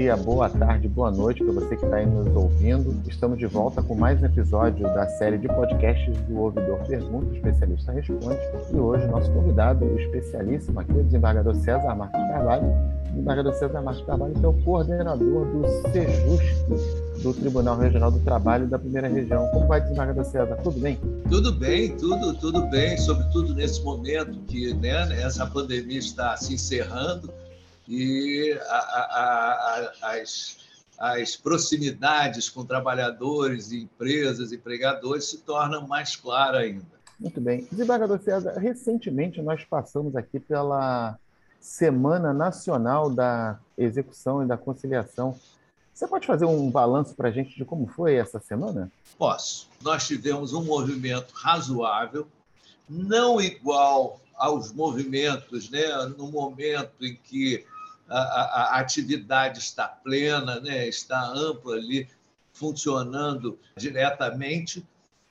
dia, boa tarde, boa noite para você que está aí nos ouvindo. Estamos de volta com mais um episódio da série de podcasts do Ouvidor Pergunta, o Especialista Responde. E hoje, nosso convidado, o especialíssimo aqui, o desembargador César Marques Carvalho. O desembargador César Marques Carvalho que é o coordenador do SEJUSC, do Tribunal Regional do Trabalho da Primeira Região. Como vai, desembargador César? Tudo bem? Tudo bem, tudo, tudo bem, sobretudo nesse momento que né, essa pandemia está se encerrando e a, a, a, as, as proximidades com trabalhadores, empresas, empregadores se tornam mais claras ainda. Muito bem. Desembargador César, recentemente nós passamos aqui pela Semana Nacional da Execução e da Conciliação. Você pode fazer um balanço para a gente de como foi essa semana? Posso. Nós tivemos um movimento razoável, não igual aos movimentos, né, no momento em que a, a, atividade está plena, né? está ampla ali, funcionando diretamente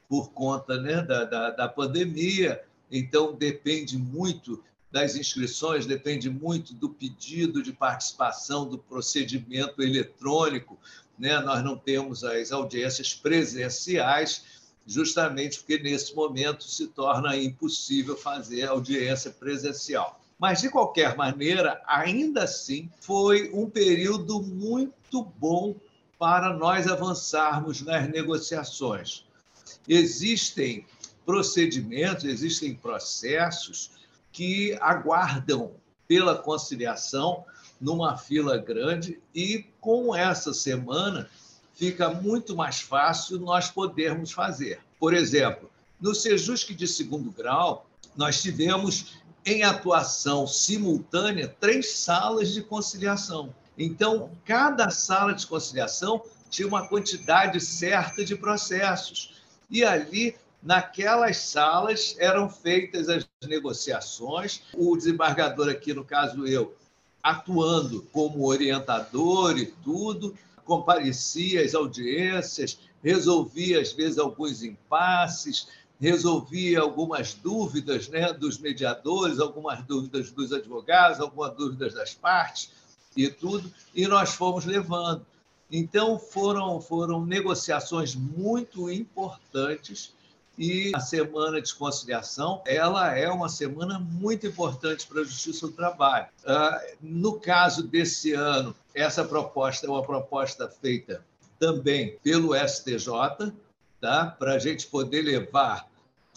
por conta né? da, da, da pandemia. Então, depende muito das inscrições, depende muito do pedido de participação do procedimento eletrônico. Né? Nós não temos as audiências presenciais, justamente porque nesse momento se torna impossível fazer audiência presencial. Mas, de qualquer maneira, ainda assim, foi um período muito bom para nós avançarmos nas negociações. Existem procedimentos, existem processos que aguardam pela conciliação numa fila grande e com essa semana fica muito mais fácil nós podermos fazer. Por exemplo, no Sejusc de segundo grau, nós tivemos em atuação simultânea três salas de conciliação. Então, cada sala de conciliação tinha uma quantidade certa de processos. E ali, naquelas salas, eram feitas as negociações. O desembargador, aqui no caso eu, atuando como orientador e tudo, comparecia às audiências, resolvia, às vezes, alguns impasses, resolvia algumas dúvidas né, dos mediadores, algumas dúvidas dos advogados, algumas dúvidas das partes e tudo, e nós fomos levando. Então, foram, foram negociações muito importantes e a semana de conciliação ela é uma semana muito importante para a Justiça do Trabalho. Ah, no caso desse ano, essa proposta é uma proposta feita também pelo STJ, tá? para a gente poder levar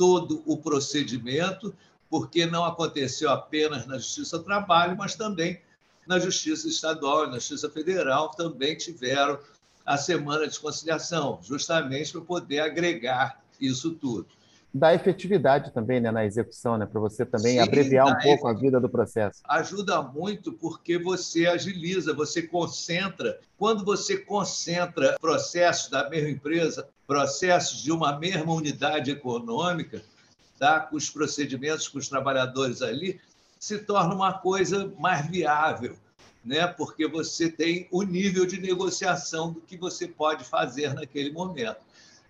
todo o procedimento, porque não aconteceu apenas na Justiça do Trabalho, mas também na Justiça Estadual e na Justiça Federal também tiveram a semana de conciliação, justamente para poder agregar isso tudo. Dá efetividade também né, na execução, né, para você também Sim, abreviar um pouco a vida do processo. Ajuda muito porque você agiliza, você concentra. Quando você concentra processos da mesma empresa, processos de uma mesma unidade econômica, tá? com os procedimentos com os trabalhadores ali, se torna uma coisa mais viável, né? porque você tem o nível de negociação do que você pode fazer naquele momento.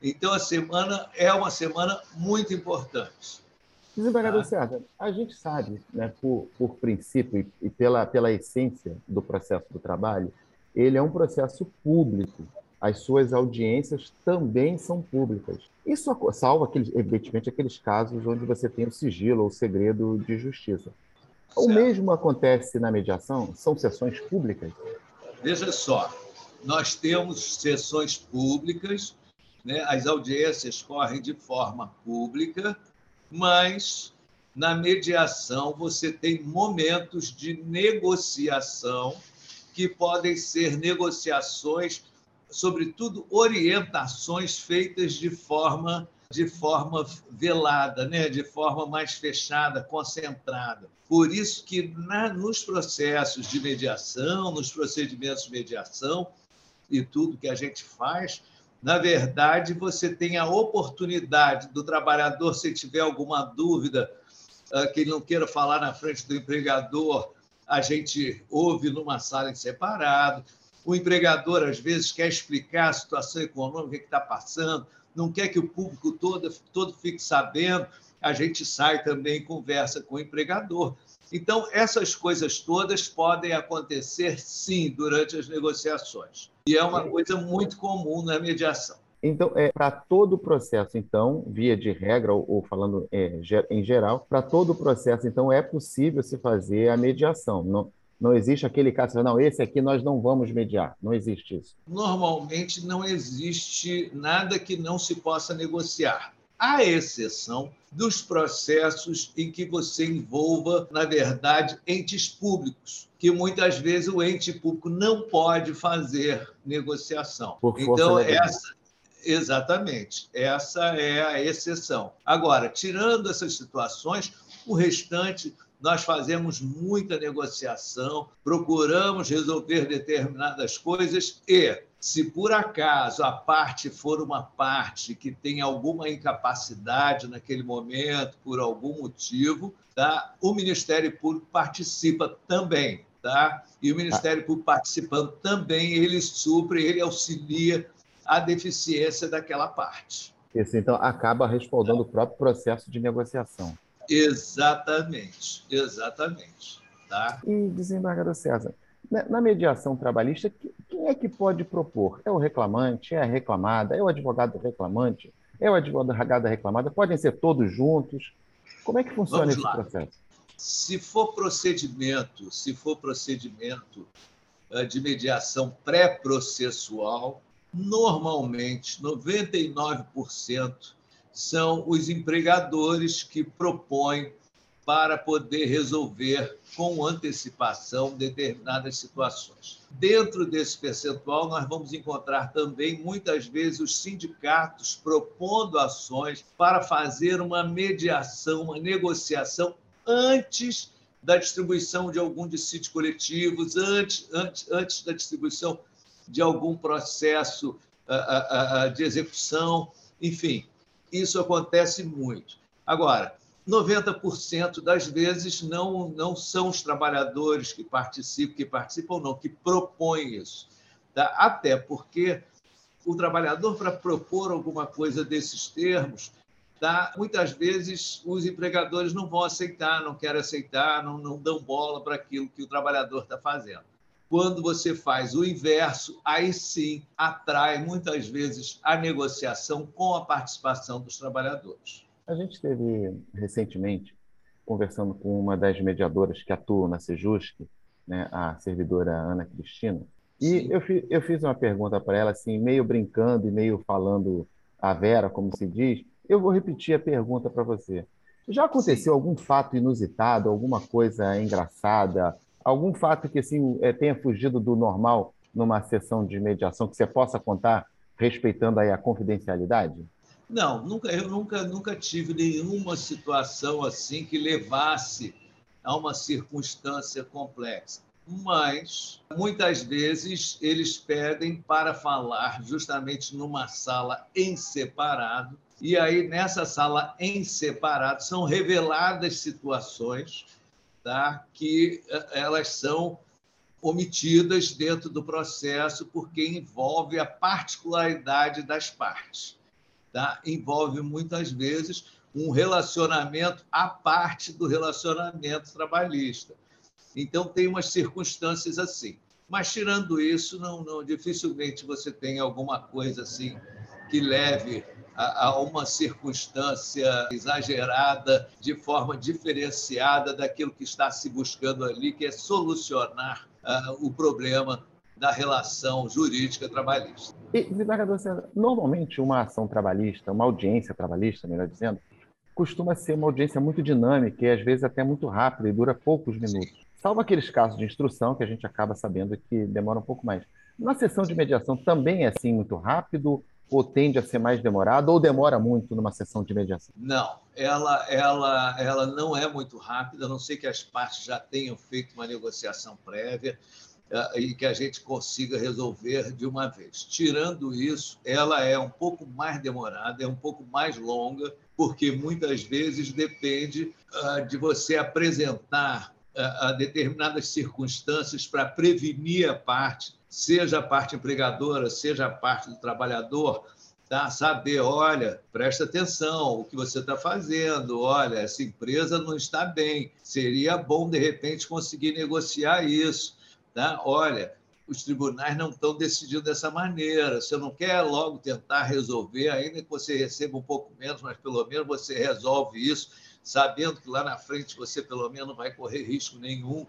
Então, a semana é uma semana muito importante. Desembargador ah. César, a gente sabe, né, por, por princípio e pela, pela essência do processo do trabalho, ele é um processo público as suas audiências também são públicas. Isso salva, aqueles, evidentemente, aqueles casos onde você tem o sigilo ou o segredo de justiça. O mesmo acontece na mediação? São sessões públicas? Veja só, nós temos sessões públicas, né? as audiências correm de forma pública, mas na mediação você tem momentos de negociação que podem ser negociações sobretudo, orientações feitas de forma de forma velada, né? de forma mais fechada, concentrada. Por isso que na, nos processos de mediação, nos procedimentos de mediação e tudo que a gente faz, na verdade, você tem a oportunidade do trabalhador, se tiver alguma dúvida, ah, que ele não queira falar na frente do empregador, a gente ouve numa sala em separado. O empregador, às vezes, quer explicar a situação econômica que está passando, não quer que o público todo, todo fique sabendo. A gente sai também e conversa com o empregador. Então, essas coisas todas podem acontecer, sim, durante as negociações. E é uma coisa muito comum na mediação. Então, é, para todo o processo, então, via de regra, ou, ou falando é, em geral, para todo o processo, então, é possível se fazer a mediação. Não, não existe aquele caso, não, esse aqui nós não vamos mediar. Não existe isso. Normalmente não existe nada que não se possa negociar à exceção dos processos em que você envolva, na verdade, entes públicos, que muitas vezes o ente público não pode fazer negociação. então, essa. Exatamente, essa é a exceção. Agora, tirando essas situações, o restante nós fazemos muita negociação, procuramos resolver determinadas coisas e se por acaso a parte for uma parte que tem alguma incapacidade naquele momento, por algum motivo, tá? o Ministério Público participa também. Tá? E o Ministério Público participando também, ele supre, ele auxilia a deficiência daquela parte. Isso, então, acaba respaldando o próprio processo de negociação. Exatamente, exatamente. Tá? E, desembargador César, na mediação trabalhista, quem é que pode propor? É o reclamante? É a reclamada? É o advogado reclamante? É o advogado reclamada? Podem ser todos juntos? Como é que funciona Vamos esse lá. processo? Se for procedimento, se for procedimento eh, de mediação pré-processual, normalmente 99% são os empregadores que propõem para poder resolver com antecipação determinadas situações. Dentro desse percentual, nós vamos encontrar também, muitas vezes, os sindicatos propondo ações para fazer uma mediação, uma negociação antes da distribuição de algum dissídio coletivos, antes, antes, antes da distribuição de algum processo uh, uh, uh, de execução, enfim, isso acontece muito. Agora, 90% das vezes não, não são os trabalhadores que participam, que participam não, que propõem isso. Tá? Até porque o trabalhador, para propor alguma coisa desses termos, tá? muitas vezes os empregadores não vão aceitar, não querem aceitar, não, não dão bola para aquilo que o trabalhador está fazendo. Quando você faz o inverso, aí sim atrai muitas vezes a negociação com a participação dos trabalhadores. A gente teve recentemente conversando com uma das mediadoras que atuam na Sejusc, né, a servidora Ana Cristina, e eu, eu fiz uma pergunta para ela, assim, meio brincando e meio falando a Vera, como se diz. Eu vou repetir a pergunta para você. Já aconteceu Sim. algum fato inusitado, alguma coisa engraçada, algum fato que assim é, tenha fugido do normal numa sessão de mediação que você possa contar, respeitando aí a confidencialidade? Não, nunca, eu nunca, nunca tive nenhuma situação assim que levasse a uma circunstância complexa. Mas, muitas vezes, eles pedem para falar justamente numa sala em separado, e aí, nessa sala em separado, são reveladas situações tá, que eh, elas são omitidas dentro do processo porque envolve a particularidade das partes tá? envolve muitas vezes um relacionamento à parte do relacionamento trabalhista. Então, tem umas circunstâncias assim. Mas, tirando isso, não, não dificilmente você tem alguma coisa assim que leve a, a, uma circunstância exagerada, de forma diferenciada daquilo que está se buscando ali, que é solucionar uh, o problema da relação jurídica trabalhista. E, desembargador Sandra, normalmente uma ação trabalhista, uma audiência trabalhista, melhor dizendo, costuma ser uma audiência muito dinâmica e às vezes até muito rápida e dura poucos minutos. Sim. Salvo aqueles casos de instrução que a gente acaba sabendo que demora um pouco mais. Na sessão de mediação também é assim muito rápido ou tende a ser mais demorado ou demora muito numa sessão de mediação? Não, ela, ela, ela não é muito rápida, a não sei que as partes já tenham feito uma negociação prévia. Eh, e que a gente consiga resolver de uma vez. Tirando isso, ela é um pouco mais demorada, é um pouco mais longa, porque muitas vezes depende uh, de você apresentar uh, determinadas circunstâncias para prevenir a parte, seja a parte empregadora, seja a parte do trabalhador, tá? Saber, olha, presta atenção, o que você está fazendo, olha, essa empresa não está bem, seria bom de repente conseguir negociar isso, tá? Olha, os tribunais não estão decidindo dessa maneira. Você não quer logo tentar resolver, ainda que você receba um pouco menos, mas pelo menos você resolve isso, sabendo que lá na frente você pelo menos não vai correr risco nenhum,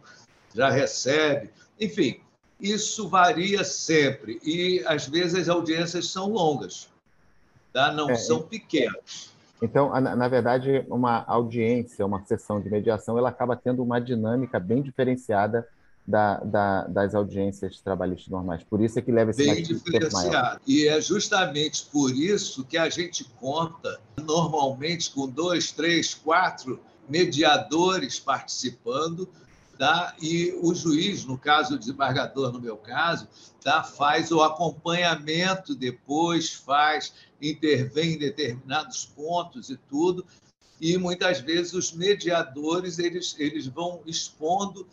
já recebe. Enfim, isso varia sempre e às vezes as audiências são longas tá? não é, são pequenos. Então, na verdade, uma audiência, uma sessão de mediação, ela acaba tendo uma dinâmica bem diferenciada da, da, das audiências trabalhistas normais. Por isso é que leva esse bem diferenciado. E é justamente por isso que a gente conta normalmente com dois, três, quatro mediadores participando tá? e o juiz, no caso o desembargador, no meu caso, tá? faz o acompanhamento depois, faz, intervém em determinados pontos e tudo, e muitas vezes os mediadores eles, eles vão expondo,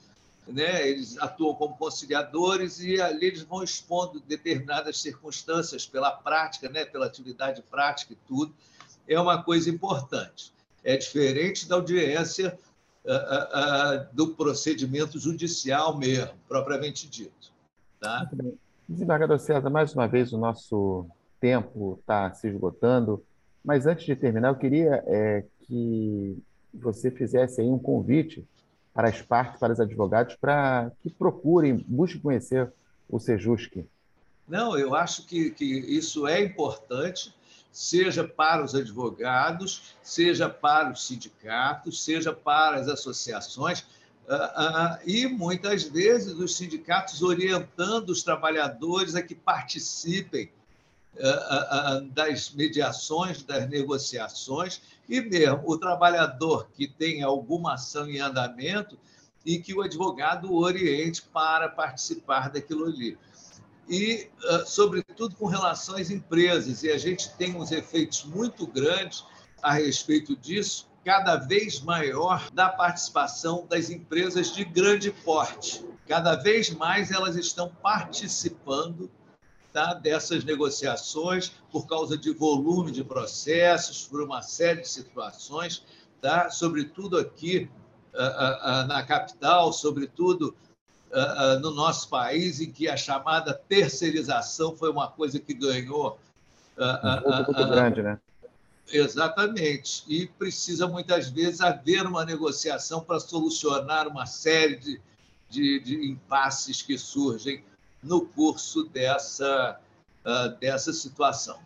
né? eles atuam como conciliadores e ali eles vão expondo determinadas circunstâncias pela prática, né? pela atividade prática e tudo. É uma coisa importante. É diferente da audiência uh, uh, do procedimento judicial mesmo, propriamente dito. Tá? Desembargador César, mais uma vez o nosso tempo está se esgotando, mas antes de terminar, eu queria é, que você fizesse aí um convite para as partes, para os advogados, para que procurem, busquem conhecer o Sejusc. Não, eu acho que, que isso é importante seja para os advogados, seja para os sindicatos, seja para as associações, ah, ah, e muitas vezes os sindicatos orientando os trabalhadores a que participem ah, das mediações, das negociações, e mesmo o trabalhador que tem alguma ação em andamento e que o advogado oriente para participar daquilo ali e, ah, sobretudo, com relação às empresas. E a gente tem uns efeitos muito grandes a respeito disso, cada vez maior da participação das empresas de grande porte. Cada vez mais elas estão participando tá, dessas negociações por causa de volume de processos, por uma série de situações, tá? sobretudo aqui uh, uh, na capital, sobretudo uh, no nosso país em que a chamada terceirização foi uma coisa que ganhou. Uh, um muito grande, né? Exatamente. E precisa muitas vezes haver uma negociação para solucionar uma série de, de, de impasses que surgem no curso dessa, dessa situação.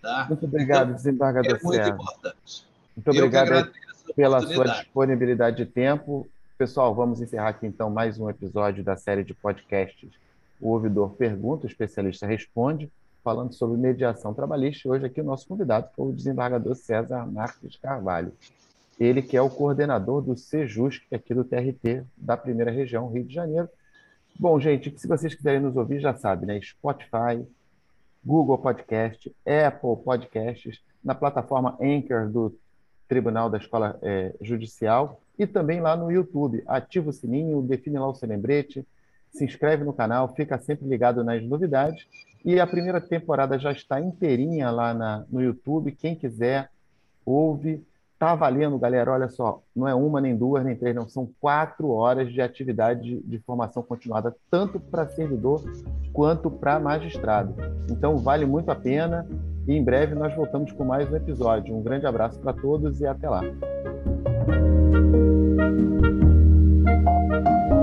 Tá? Muito obrigado, então, desembargador. É muito importante. Muito obrigado pela sua disponibilidade de tempo. Pessoal, vamos encerrar aqui então mais um episódio da série de podcasts O Ouvidor Pergunta, o Especialista Responde, falando sobre mediação trabalhista. Hoje aqui o nosso convidado foi o desembargador César Marques Carvalho. Ele que é o coordenador do Sejusc, aqui do TRT da primeira região, Rio de Janeiro. Bom, gente, se vocês quiserem nos ouvir, já sabe, né? Spotify, Google Podcast, Apple Podcasts, na plataforma Anchor do Tribunal da Escola é, Judicial e também lá no YouTube. Ativa o sininho, define lá o seu lembrete, se inscreve no canal, fica sempre ligado nas novidades. E a primeira temporada já está inteirinha lá na, no YouTube. Quem quiser, ouve. Tá valendo, galera. Olha só, não é uma, nem duas, nem três, não. São quatro horas de atividade de, de formação continuada, tanto para servidor quanto para magistrado. Então, vale muito a pena. E em breve nós voltamos com mais um episódio. Um grande abraço para todos e até lá. Thank you.